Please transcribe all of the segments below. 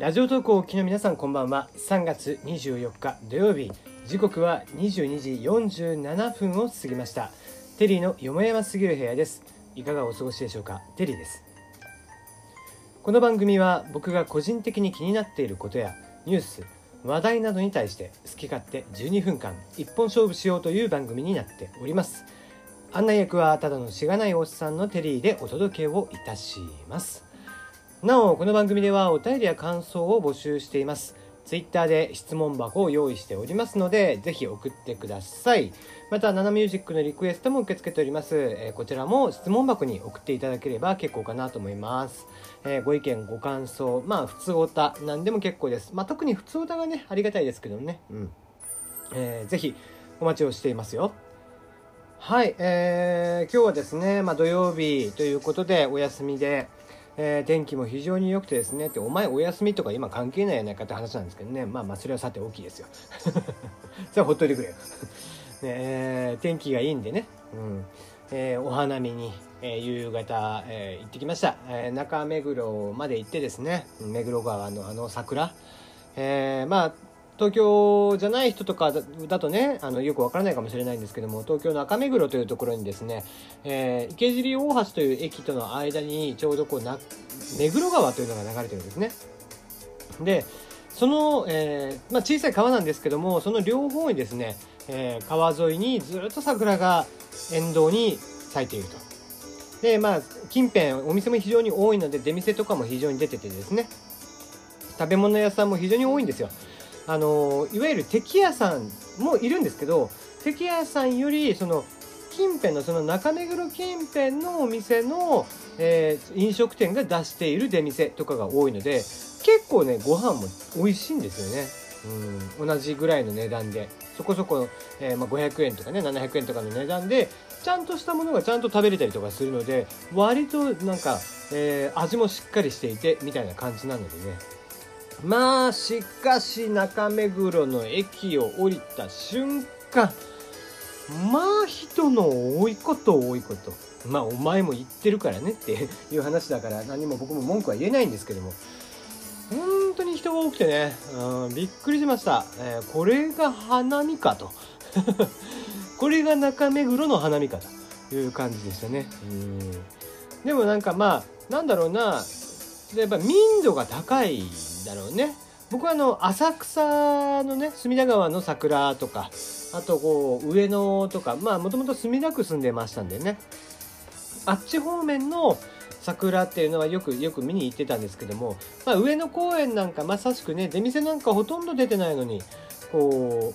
ラジオ投稿を機の皆さんこんばんは。3月24日土曜日。時刻は22時47分を過ぎました。テリーのよもやますぎる部屋です。いかがお過ごしでしょうか？テリーです。この番組は僕が個人的に気になっていることやニュース話題などに対して好き勝手12分間一本勝負しようという番組になっております。案内役はただのしがないおっさんのテリーでお届けをいたします。なおこの番組ではお便りや感想を募集しています。ツイッターで質問箱を用意しておりますのでぜひ送ってください。またナナミュージックのリクエストも受け付けております、えーこちらも質問箱に送っていただければ結構かなと思います、えーご意見ご感想まあ普通おた何でも結構です。まあ特に普通おたがねありがたいですけどね。うん、えーぜひお待ちをしていますよ。はい、えー今日はですね、まあ、土曜日ということでお休みで、えー天気も非常に良くてですねってお前お休みとか今関係ないやないかって話なんですけどね。まあまあそれはさて大きいですよ。それはほっといてくれよ、ねえー天気がいいんでね、うん。えーお花見に、えー夕方、えー行ってきました、えー中目黒まで行ってですね目黒川のあの桜、えーまあ東京じゃない人とかだとねあのよくわからないかもしれないんですけども東京の中目黒というところにですね、えー池尻大橋という駅との間にちょうどこうな目黒川というのが流れてるんですね。でその、えーまあ、小さい川なんですけどもその両方にですね、えー川沿いにずっと桜が沿道に咲いていると。でまあ近辺お店も非常に多いので出店とかも非常に出ててですね。食べ物屋さんも非常に多いんですよ。あのいわゆる敵屋さんもいるんですけど敵屋さんよりその近辺のその中目黒近辺のお店の、えー飲食店が出している出店とかが多いので結構ねご飯も美味しいんですよね。うん、同じぐらいの値段でそこそこ、えーまあ、500円とかね700円とかの値段でちゃんとしたものがちゃんと食べれたりとかするので割となんか、えー味もしっかりしていてみたいな感じなのでねまあしかし中目黒の駅を降りた瞬間まあ人の多いこと多いこと。まあお前も言ってるからねっていう話だから何も僕も文句は言えないんですけども。本当に人が多くてね、うん、びっくりしました、えーこれが花見かと。これが中目黒の花見かという感じでしたね。うん。でもなんかまあなんだろうな。やっぱ民度が高いだろうね。僕はあの浅草のね隅田川の桜とかあとこう上野とかまあもともと墨田区住んでましたんでね。あっち方面の桜っていうのはよくよく見に行ってたんですけども、まあ、上野公園なんかまさしくね出店なんかほとんど出てないのにこ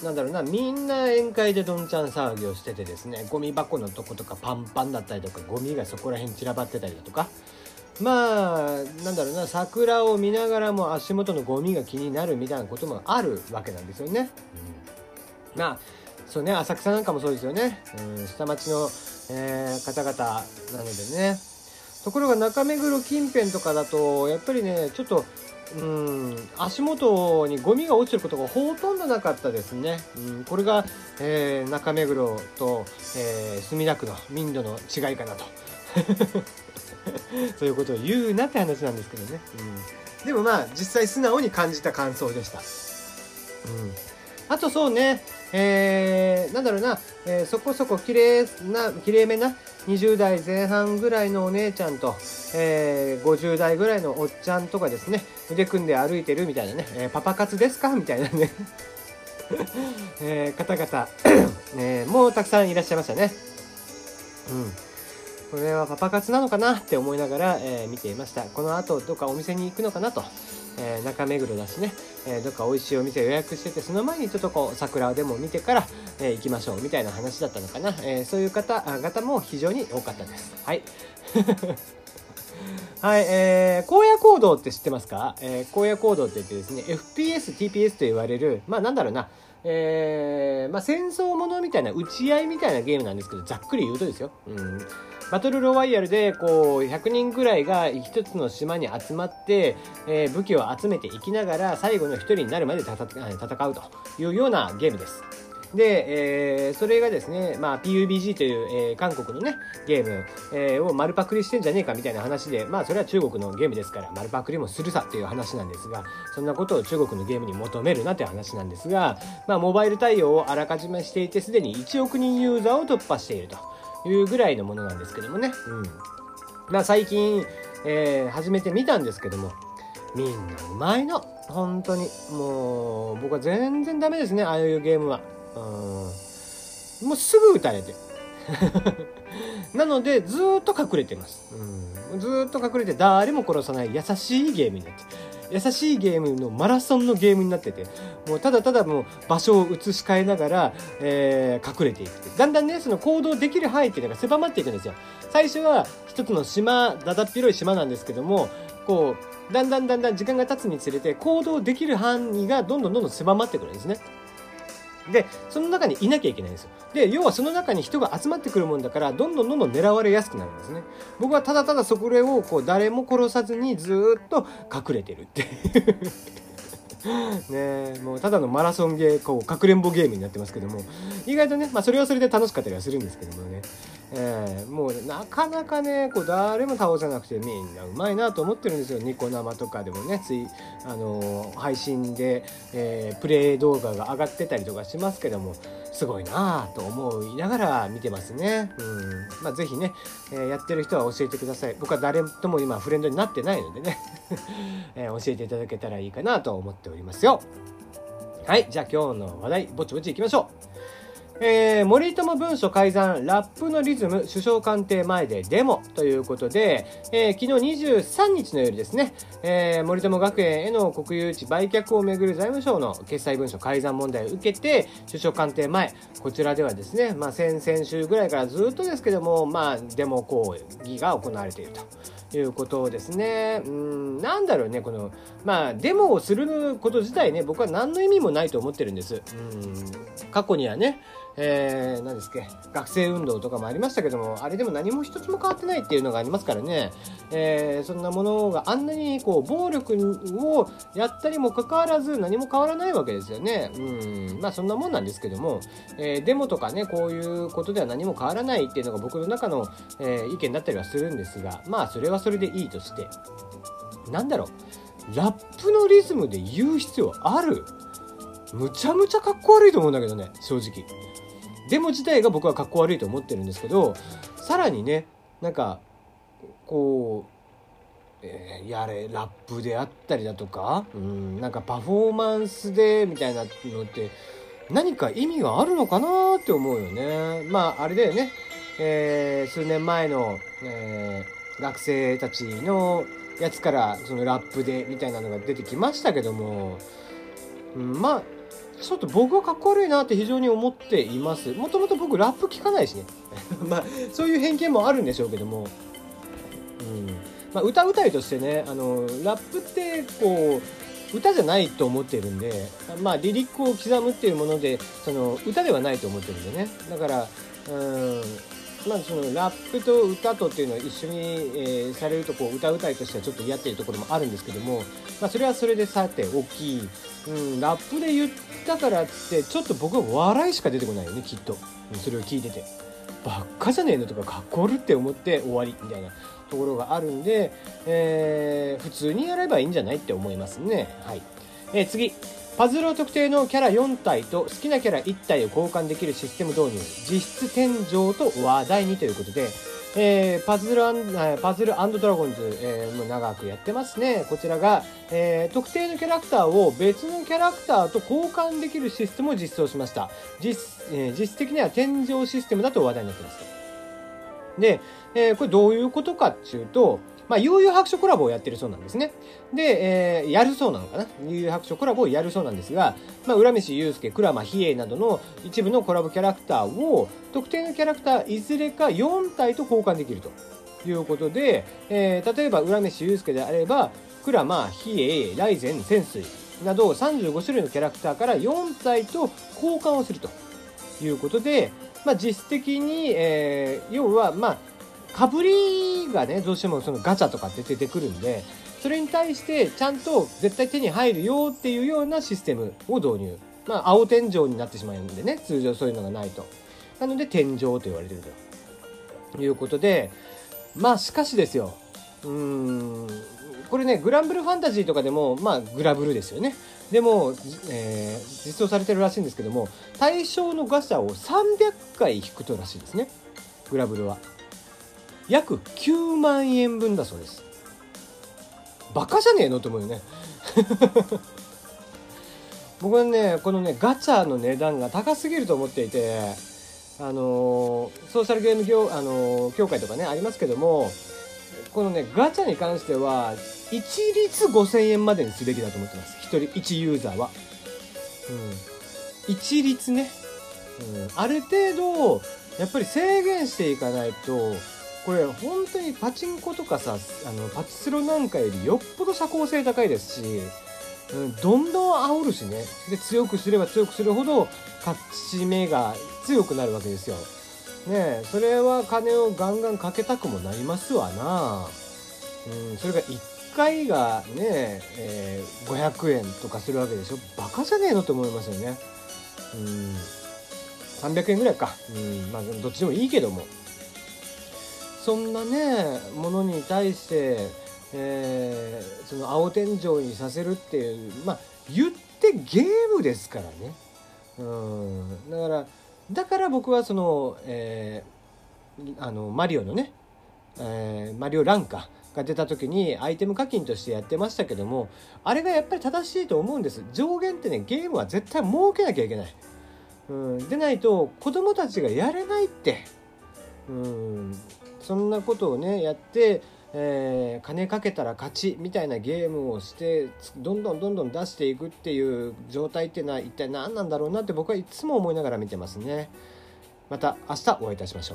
うなんだろうなみんな宴会でどんちゃん騒ぎをしててですねゴミ箱のとことかパンパンだったりとかゴミがそこら辺散らばってたりだとかまあなんだろうな桜を見ながらも足元のゴミが気になるみたいなこともあるわけなんですよね。まあそうね浅草なんかもそうですよね、うん、下町の、えー方々なのでね。ところが中目黒近辺とかだとやっぱりねちょっとうん足元にゴミが落ちてることがほとんどなかったですね、うん、これが、えー中目黒と、えー墨田区の民度の違いかなと そういうことを言うなって話なんですけどね、うん、でもまあ実際素直に感じた感想でした、うん、あとそうねえー、なんだろうな、えーそこそこ綺麗な綺麗めな20代前半ぐらいのお姉ちゃんと、えー50代ぐらいのおっちゃんとかですね。腕組んで歩いてるみたいなね、えーパパ活ですかみたいなね、えー方々、えーもうたくさんいらっしゃいましたね。うん。これはパパ活なのかなって思いながら、えー見ていました。この後どっかお店に行くのかなと、えー中目黒だしね、えーどっか美味しいお店予約しててその前にちょっとこう桜でも見てから、えー行きましょうみたいな話だったのかな、えーそういう方あ方も非常に多かったです。はい。はい、えー、荒野行動って知ってますか、えー、荒野行動って言ってですね FPS、TPS と言われるまあなんだろうな。えーまあ、戦争ものみたいな打ち合いみたいなゲームなんですけどざっくり言うとですよ、うん、バトルロワイヤルでこう100人ぐらいが一つの島に集まって、えー武器を集めていきながら最後の1人になるまで戦戦うというようなゲームです。で、えー、それがですね、まあ、PUBG という、えー、韓国のね、ゲーム、えー、を丸パクリしてんじゃねえかみたいな話で、まあ、それは中国のゲームですから、丸パクリもするさっていう話なんですが、そんなことを中国のゲームに求めるなという話なんですが、まあ、モバイル対応をあらかじめしていて、すでに1億人ユーザーを突破していると。いうぐらいのものなんですけどもね。うん。まあ、最近、えー、始めてみたんですけども、みんなうまいの。本当に。もう、僕は全然ダメですね、ああいうゲームは。うん。もうすぐ撃たれて。なので、ずっと隠れてます。うん。ずっと隠れて誰も殺さない優しいゲームになって。優しいゲームのマラソンのゲームになってて、もうただただもう場所を移し替えながら、えー、隠れていくって。だんだんね、その行動できる範囲っていうのが狭まっていくんですよ。最初は一つの島、だだっ広い島なんですけども、こう、だんだんだんだん時間が経つにつれて行動できる範囲がどんどんどんどん狭まってくるんですね。で、その中にいなきゃいけないんですよ。で、要はその中に人が集まってくるもんだから、どんどんどんどん狙われやすくなるんですね。僕はただただそこをこう誰も殺さずにずっと隠れてるっていう ねもうただのマラソンゲー、こう、かくれんぼゲームになってますけども、意外とね、まあそれはそれで楽しかったりはするんですけどもね、えー、もうなかなかね、こう、誰も倒せなくてみんなうまいなと思ってるんですよ。ニコ生とかでもね、つい、あのー、配信で、えー、プレイ動画が上がってたりとかしますけども、すごいなぁと思いながら見てますね。うん。まあ、ぜひね、えー、やってる人は教えてください。僕は誰とも今フレンドになってないのでね、えー、教えていただけたらいいかなと思っておりますよ。はい。じゃあ今日の話題、ぼちぼち行きましょう。えー、森友文書改ざん、ラップのリズム、首相官邸前でデモということで、えー、昨日23日の夜ですね、えー、森友学園への国有地売却をめぐる財務省の決裁文書改ざん問題を受けて、首相官邸前、こちらではですね、まあ、先々週ぐらいからずっとですけども、まあ、デモ抗議が行われていると。いうことですね。うん、なんだろうね、この、まあ、デモをすること自体ね、僕は何の意味もないと思ってるんです。うん、過去にはね、えー、何ですっけ、学生運動とかもありましたけども、あれでも何も一つも変わってないっていうのがありますからね、えー、そんなものがあんなにこう、暴力をやったにもかかわらず何も変わらないわけですよね。うん、まあそんなもんなんですけども、えー、デモとかね、こういうことでは何も変わらないっていうのが僕の中の、えー、意見だったりはするんですが、まあそれはそれでいいとして、なんだろう、ラップのリズムで言う必要ある？むちゃむちゃかっこ悪いと思うんだけどね、正直。デモ自体が僕はかっこ悪いと思ってるんですけどさらにねなんかこう、えー、やれラップであったりだとかうんなんかパフォーマンスでみたいなのって何か意味があるのかなって思うよね。まああれだよね、えー、数年前の、えー、学生たちのやつからそのラップでみたいなのが出てきましたけども、うん、まあちょっと僕はかっこ悪いなって非常に思っています。もともと僕ラップ聞かないしね。まあ、そういう偏見もあるんでしょうけども。うん。まあ、歌うたいとしてね、あの、ラップってこう、歌じゃないと思ってるんで、まあ、リリックを刻むっていうもので、その、歌ではないと思ってるんでね。だから、うん、まあ、そのラップと歌とっていうのは一緒に、えー、されるとこう歌うたいとしてはちょっと嫌っていうところもあるんですけども、まあ、それはそれでさて大きい、うん、ラップで言ったからってちょっと僕は笑いしか出てこないよねきっと、それを聞いてて。ばっかじゃねえのとかかっこ悪って思って終わりみたいなところがあるんで、えー、普通にやればいいんじゃないって思いますね。はい、えー、次。パズルを特定のキャラ4体と好きなキャラ1体を交換できるシステム導入実質天井と話題にということで、えー、パズルパズルドラゴンズ、えー、もう長くやってますね。こちらが、えー、特定のキャラクターを別のキャラクターと交換できるシステムを実装しました。実,、えー、実質的には天井システムだと話題になってます。で、え、これどういうことかっていうとまあ、悠々白書コラボをやってるそうなんですね。で、えー、やるそうなのかな？悠々白書コラボをやるそうなんですが、まあ、浦飯祐介、倉間比叡などの一部のコラボキャラクターを、特定のキャラクターいずれか4体と交換できるということで、えー、例えば浦飯祐介であれば、倉間、比叡、雷禅、潜水など35種類のキャラクターから4体と交換をするということで、まあ、実質的に、えー、要は、まあ、かぶりがね、どうしてもそのガチャとかって出てくるんで、それに対してちゃんと絶対手に入るよっていうようなシステムを導入。まあ青天井になってしまうんでね通常そういうのがないと。なので天井と言われてると。いうことでまあしかしですよ。うーんこれねグランブルファンタジーとかでもまあグラブルですよね。でも、えー、実装されてるらしいんですけども対象のガチャを300回引くとらしいですね。グラブルは。約9万円分だそうです。バカじゃねえのと思うよね。僕はねこのねガチャの値段が高すぎると思っていてあの、ソーシャルゲーム業、あの、協会とかねありますけどもこのねガチャに関しては一律5000円までにすべきだと思ってます。1人1ユーザーは、うん、一律ね、うん、ある程度やっぱり制限していかないとこれ本当にパチンコとかさあのパチスロなんかよりよっぽど社交性高いですし、うん、どんどん煽るしねで強くすれば強くするほど勝ち目が強くなるわけですよ。ねえそれは金をガンガンかけたくもなりますわな。うん、それが1回がね、えー、500円とかするわけでしょバカじゃねえのと思いますよね。うん、300円ぐらいか。うん、まあどっちでもいいけども。そんなねものに対して、えー、その青天井にさせるっていうまあ言ってゲームですからね。うん。だからだから僕はその,、えー、あのマリオのね、えー、マリオランカが出た時にアイテム課金としてやってましたけどもあれがやっぱり正しいと思うんです。上限ってねゲームは絶対設けなきゃいけない、うん、でないと子供たちがやれないって。うん。そんなことをねやってえー、金かけたら勝ちみたいなゲームをしてどんどんどんどん出していくっていう状態っていうのは一体何なんだろうなって僕はいつも思いながら見てますね。また明日お会いいたしましょう。